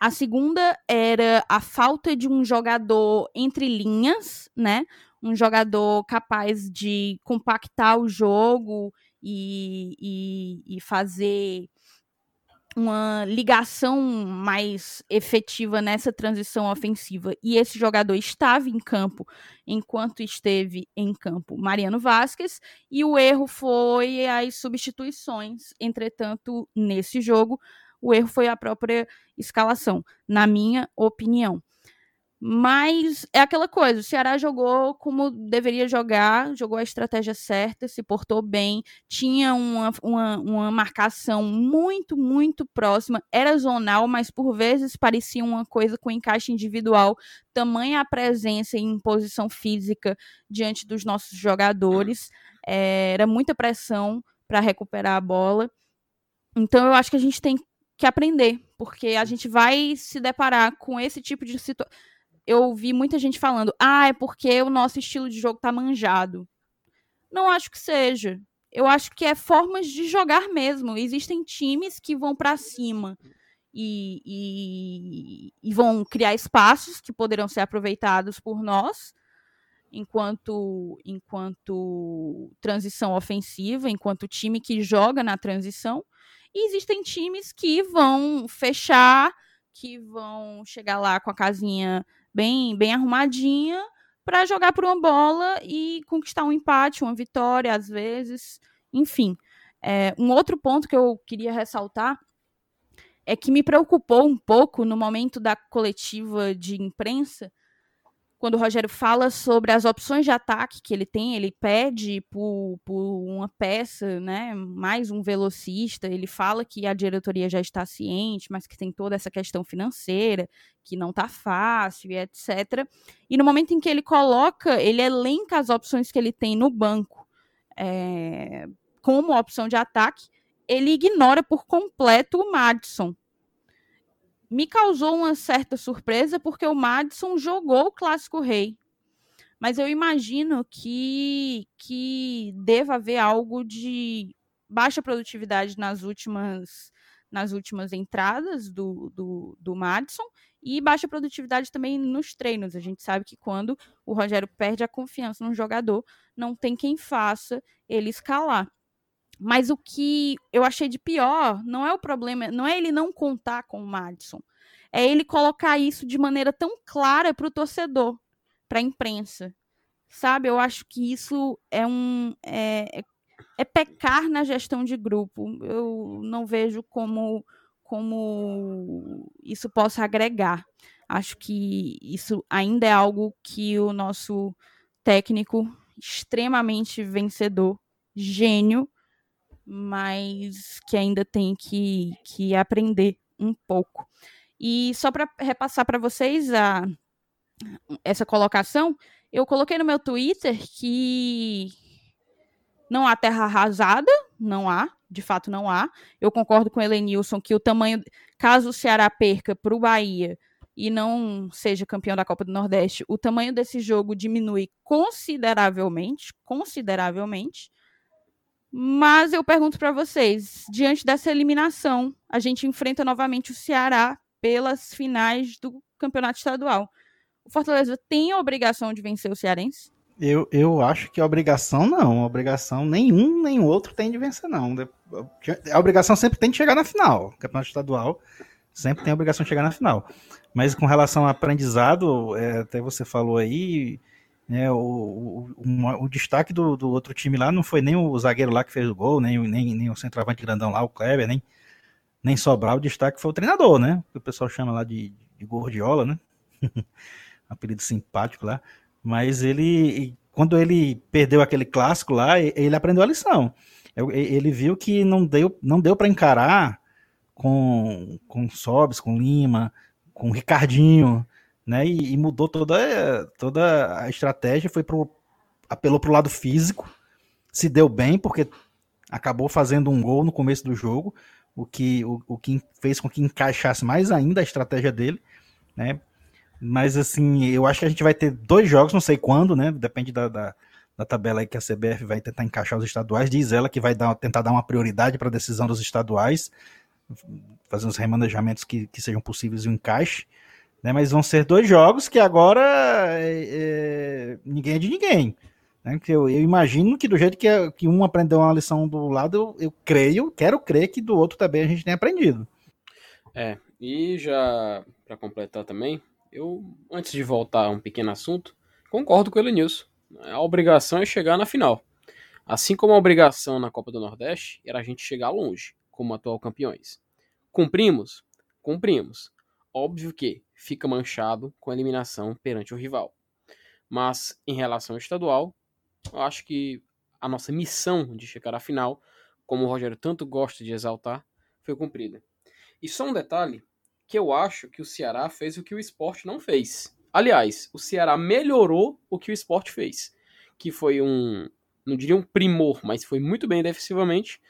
A segunda era a falta de um jogador entre linhas, né? um jogador capaz de compactar o jogo e, e, e fazer uma ligação mais efetiva nessa transição ofensiva e esse jogador estava em campo enquanto esteve em campo Mariano Vasquez e o erro foi as substituições. Entretanto, nesse jogo, o erro foi a própria escalação, na minha opinião. Mas é aquela coisa, o Ceará jogou como deveria jogar, jogou a estratégia certa, se portou bem, tinha uma, uma, uma marcação muito, muito próxima, era zonal, mas por vezes parecia uma coisa com encaixe individual, tamanha a presença em posição física diante dos nossos jogadores, é, era muita pressão para recuperar a bola. Então eu acho que a gente tem que aprender, porque a gente vai se deparar com esse tipo de situação eu ouvi muita gente falando: ah, é porque o nosso estilo de jogo tá manjado. Não acho que seja. Eu acho que é formas de jogar mesmo. Existem times que vão para cima e, e, e, vão criar espaços que poderão ser aproveitados por nós enquanto enquanto transição ofensiva, enquanto time que joga na transição. E existem times que vão fechar, que vão chegar lá com a casinha bem, bem arrumadinha para jogar por uma bola e conquistar um empate, uma vitória, às vezes. Enfim. É, um outro ponto que eu queria ressaltar é que me preocupou um pouco no momento da coletiva de imprensa quando o Rogério fala sobre as opções de ataque que ele tem, ele pede por, por uma peça, né, mais um velocista, ele fala que a diretoria já está ciente, mas que tem toda essa questão financeira, que não está fácil, etc. E no momento em que ele coloca, ele elenca as opções que ele tem no banco é, como opção de ataque, ele ignora por completo o Madison, me causou uma certa surpresa porque o Madison jogou o Clássico Rei. Mas eu imagino que, que deva haver algo de baixa produtividade nas últimas, nas últimas entradas do, do, do Madison e baixa produtividade também nos treinos. A gente sabe que quando o Rogério perde a confiança no jogador, não tem quem faça ele escalar. Mas o que eu achei de pior não é o problema, não é ele não contar com o Madison, é ele colocar isso de maneira tão clara para o torcedor, para a imprensa. Sabe? Eu acho que isso é um. É, é pecar na gestão de grupo. Eu não vejo como, como isso possa agregar. Acho que isso ainda é algo que o nosso técnico extremamente vencedor, gênio, mas que ainda tem que, que aprender um pouco. E só para repassar para vocês a, essa colocação, eu coloquei no meu Twitter que não há terra arrasada, não há, de fato não há. Eu concordo com o Elenilson que o tamanho, caso o Ceará perca para o Bahia e não seja campeão da Copa do Nordeste, o tamanho desse jogo diminui consideravelmente, consideravelmente. Mas eu pergunto para vocês, diante dessa eliminação, a gente enfrenta novamente o Ceará pelas finais do campeonato estadual. O Fortaleza tem a obrigação de vencer o Cearense? Eu, eu acho que a obrigação não. Obrigação nenhum nem outro tem de vencer, não. A obrigação sempre tem de chegar na final. O campeonato estadual sempre tem a obrigação de chegar na final. Mas com relação ao aprendizado, é, até você falou aí, né, o, o, o, o destaque do, do, outro time lá não foi nem o zagueiro lá que fez o gol, nem, nem, nem o centroavante grandão lá, o Kleber, nem, nem sobrar, o destaque foi o treinador, né? Que o pessoal chama lá de, de Gordiola, né? Apelido simpático lá. Mas ele, quando ele perdeu aquele clássico lá, ele aprendeu a lição. Ele viu que não deu, não deu para encarar com, com Sobs, com Lima, com Ricardinho, né? E, e, mudou toda, toda a estratégia, foi pro, apelou para o lado físico, se deu bem porque acabou fazendo um gol no começo do jogo, o que, o, o que fez com que encaixasse mais ainda a estratégia dele, né? Mas assim, eu acho que a gente vai ter dois jogos, não sei quando, né? Depende da, da, da tabela aí que a CBF vai tentar encaixar os estaduais. Diz ela que vai dar, tentar dar uma prioridade para a decisão dos estaduais, fazer os remanejamentos que, que sejam possíveis e um encaixe Né? Mas vão ser dois jogos que agora é, é, ninguém é de ninguém. Né? Eu, eu, imagino que do jeito que, que um aprendeu uma lição do lado, eu, eu creio, quero crer que do outro também a gente tem aprendido. É, e já para completar também, eu, antes de voltar a um pequeno assunto, concordo com o Elenilson. A obrigação é chegar na final. Assim como a obrigação na Copa do Nordeste era a gente chegar longe, como atual campeões. Cumprimos? Cumprimos. Óbvio que fica manchado com a eliminação perante o rival. Mas em relação ao estadual, eu acho que a nossa missão de chegar à final, como o Rogério tanto gosta de exaltar, foi cumprida. E só um detalhe, que eu acho que o Ceará fez o que o esporte não fez. Aliás, o Ceará melhorou o que o esporte fez. Que foi um, não diria um primor, mas foi muito bem defensivamente.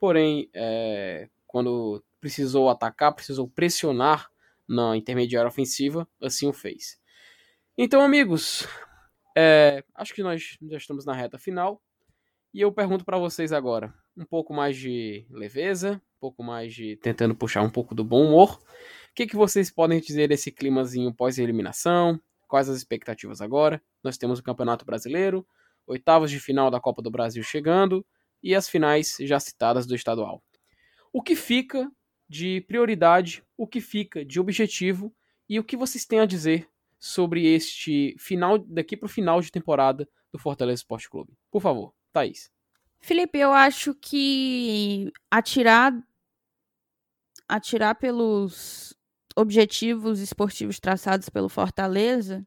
Porém, é, quando precisou atacar, precisou pressionar na intermediária ofensiva, assim o fez. Então, amigos, é, acho que nós já estamos na reta final. E eu pergunto para vocês agora, um pouco mais de leveza, um pouco mais de tentando puxar um pouco do bom humor. O que, que vocês podem dizer desse climazinho pós-eliminação? Quais as expectativas agora? Nós temos o Campeonato Brasileiro, oitavas de final da Copa do Brasil chegando e as finais já citadas do estadual. O que fica de prioridade, o que fica de objetivo e o que vocês têm a dizer sobre este final daqui para o final de temporada do Fortaleza Esporte Clube. Por favor, Thaís. Felipe, eu acho que atirar atirar pelos objetivos esportivos traçados pelo Fortaleza,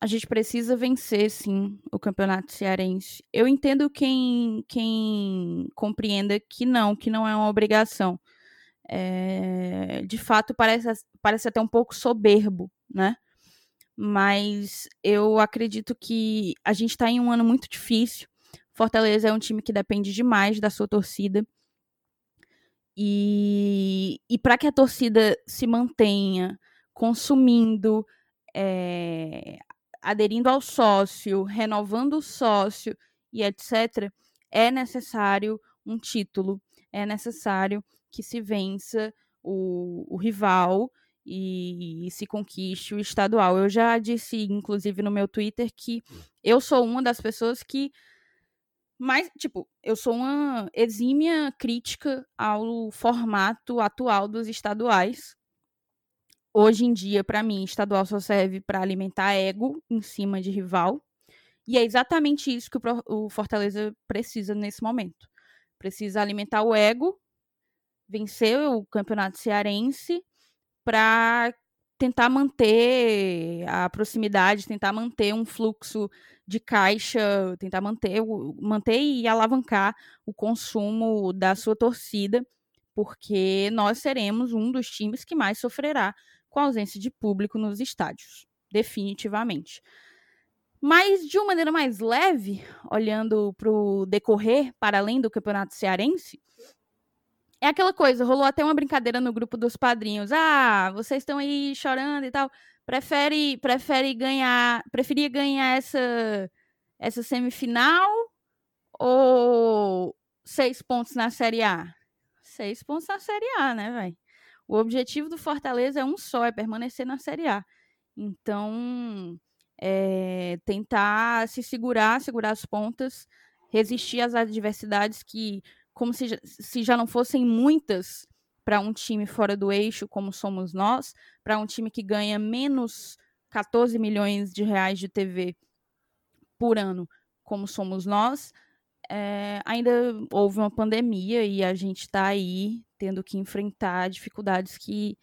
a gente precisa vencer, sim, o campeonato cearense. Eu entendo quem, quem compreenda que não, que não é uma obrigação. É, de fato, parece, parece até um pouco soberbo, né? Mas eu acredito que a gente está em um ano muito difícil. Fortaleza é um time que depende demais da sua torcida. E, e para que a torcida se mantenha consumindo, é, aderindo ao sócio, renovando o sócio e etc., é necessário um título, é necessário que se vença o, o rival e, e, se conquiste o estadual. Eu já disse, inclusive, no meu Twitter, que eu sou uma das pessoas que mais, tipo, eu sou uma exímia crítica ao formato atual dos estaduais. Hoje em dia, para mim, estadual só serve para alimentar ego em cima de rival. E é exatamente isso que o, o Fortaleza precisa nesse momento. Precisa alimentar o ego, vencer o campeonato cearense para tentar manter a proximidade, tentar manter um fluxo de caixa, tentar manter, manter e alavancar o consumo da sua torcida, porque nós seremos um dos times que mais sofrerá com a ausência de público nos estádios, definitivamente. Mas de uma maneira mais leve, olhando para o decorrer para além do campeonato cearense, é aquela coisa, rolou até uma brincadeira no grupo dos padrinhos. Ah, vocês estão aí chorando e tal. Prefere, prefere ganhar, preferia ganhar essa essa semifinal ou seis pontos na Série A? Seis pontos na Série A, né, velho? O objetivo do Fortaleza é um só, é permanecer na Série A. Então, é, tentar se segurar, segurar as pontas, resistir às adversidades que como se, se já não fossem muitas para um time fora do eixo, como somos nós, para um time que ganha menos 14 milhões de reais de TV por ano, como somos nós, é, ainda houve uma pandemia e a gente está aí tendo que enfrentar dificuldades que,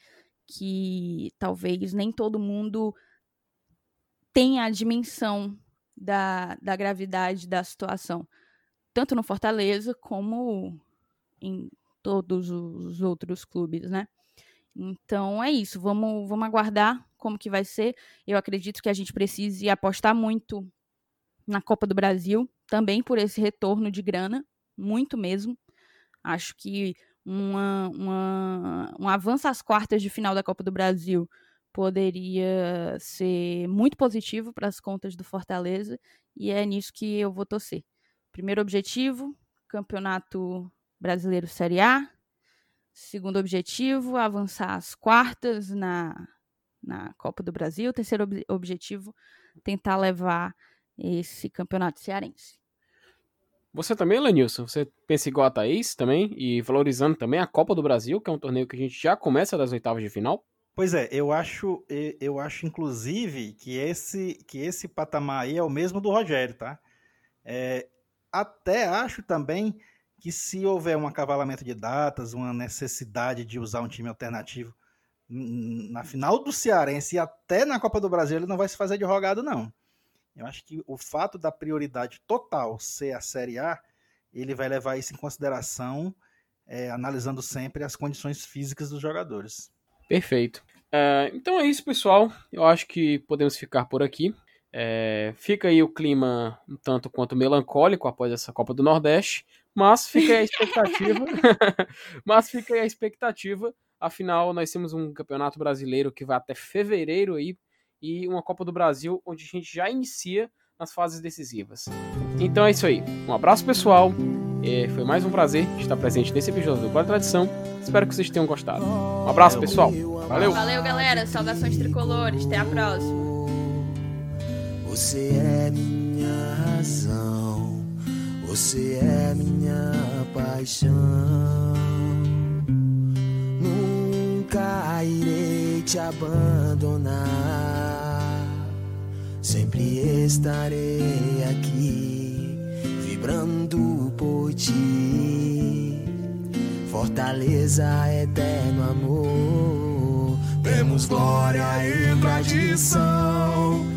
que talvez nem todo mundo tenha a dimensão da, da gravidade da situação tanto no Fortaleza como em todos os outros clubes, né? Então é isso, vamos, vamos aguardar como que vai ser. Eu acredito que a gente precise apostar muito na Copa do Brasil, também por esse retorno de grana, muito mesmo. Acho que uma, uma, um avanço às quartas de final da Copa do Brasil poderia ser muito positivo para as contas do Fortaleza e é nisso que eu vou torcer. Primeiro objetivo, Campeonato Brasileiro Série A. Segundo objetivo, avançar às quartas na, na Copa do Brasil. Terceiro ob objetivo, tentar levar esse campeonato cearense. Você também, Lenilson? Você pensa igual a Thaís também? E valorizando também a Copa do Brasil, que é um torneio que a gente já começa das oitavas de final? Pois é, eu acho, eu acho inclusive que esse, que esse patamar aí é o mesmo do Rogério, tá? É, até acho também que se houver um acavalamento de datas, uma necessidade de usar um time alternativo na final do Cearense e até na Copa do Brasil, ele não vai se fazer de rogado, não. Eu acho que o fato da prioridade total ser a Série A, ele vai levar isso em consideração, é, analisando sempre as condições físicas dos jogadores. Perfeito. É, então é isso, pessoal. Eu acho que podemos ficar por aqui. É, fica aí o clima um tanto quanto melancólico após essa Copa do Nordeste, mas fica aí a expectativa. mas fica aí a expectativa. Afinal, nós temos um campeonato brasileiro que vai até fevereiro aí e uma Copa do Brasil onde a gente já inicia nas fases decisivas. Então é isso aí. Um abraço pessoal. É, foi mais um prazer estar presente nesse episódio do Qual Tradição. Espero que vocês tenham gostado. Um abraço pessoal. Valeu. Valeu galera. Saudações tricolores. Até a próxima. Você é minha razão. Você é minha paixão. Nunca irei te abandonar Sempre estarei aqui, vibrando por ti. Fortaleza, eterno amor. Temos glória e tradição.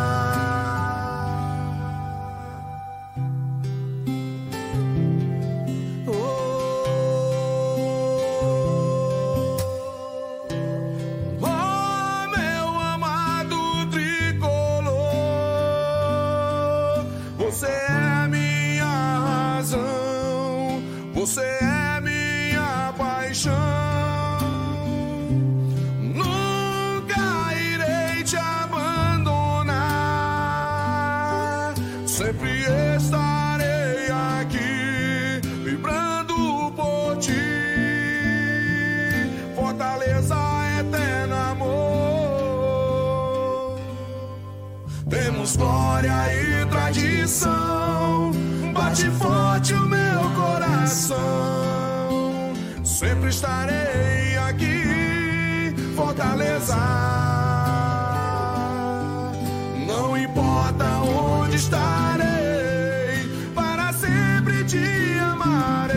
importa onde estarei, para sempre te amarei.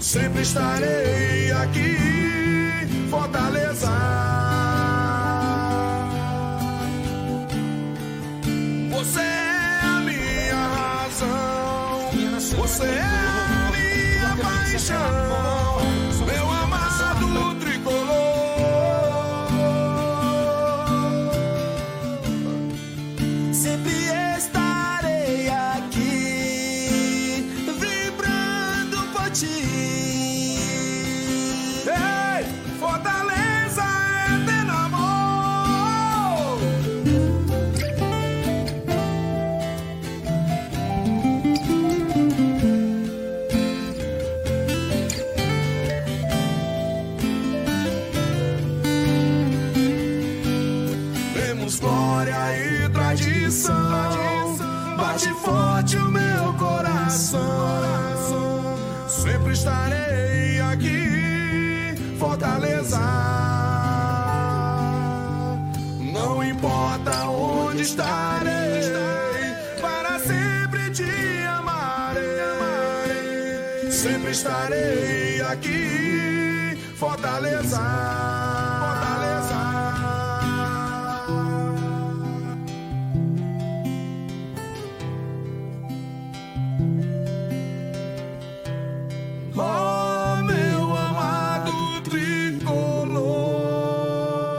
Sempre estarei aqui, fortaleza. Você é a minha razão, você é a minha paixão. Sempre estarei aqui, Fortaleza.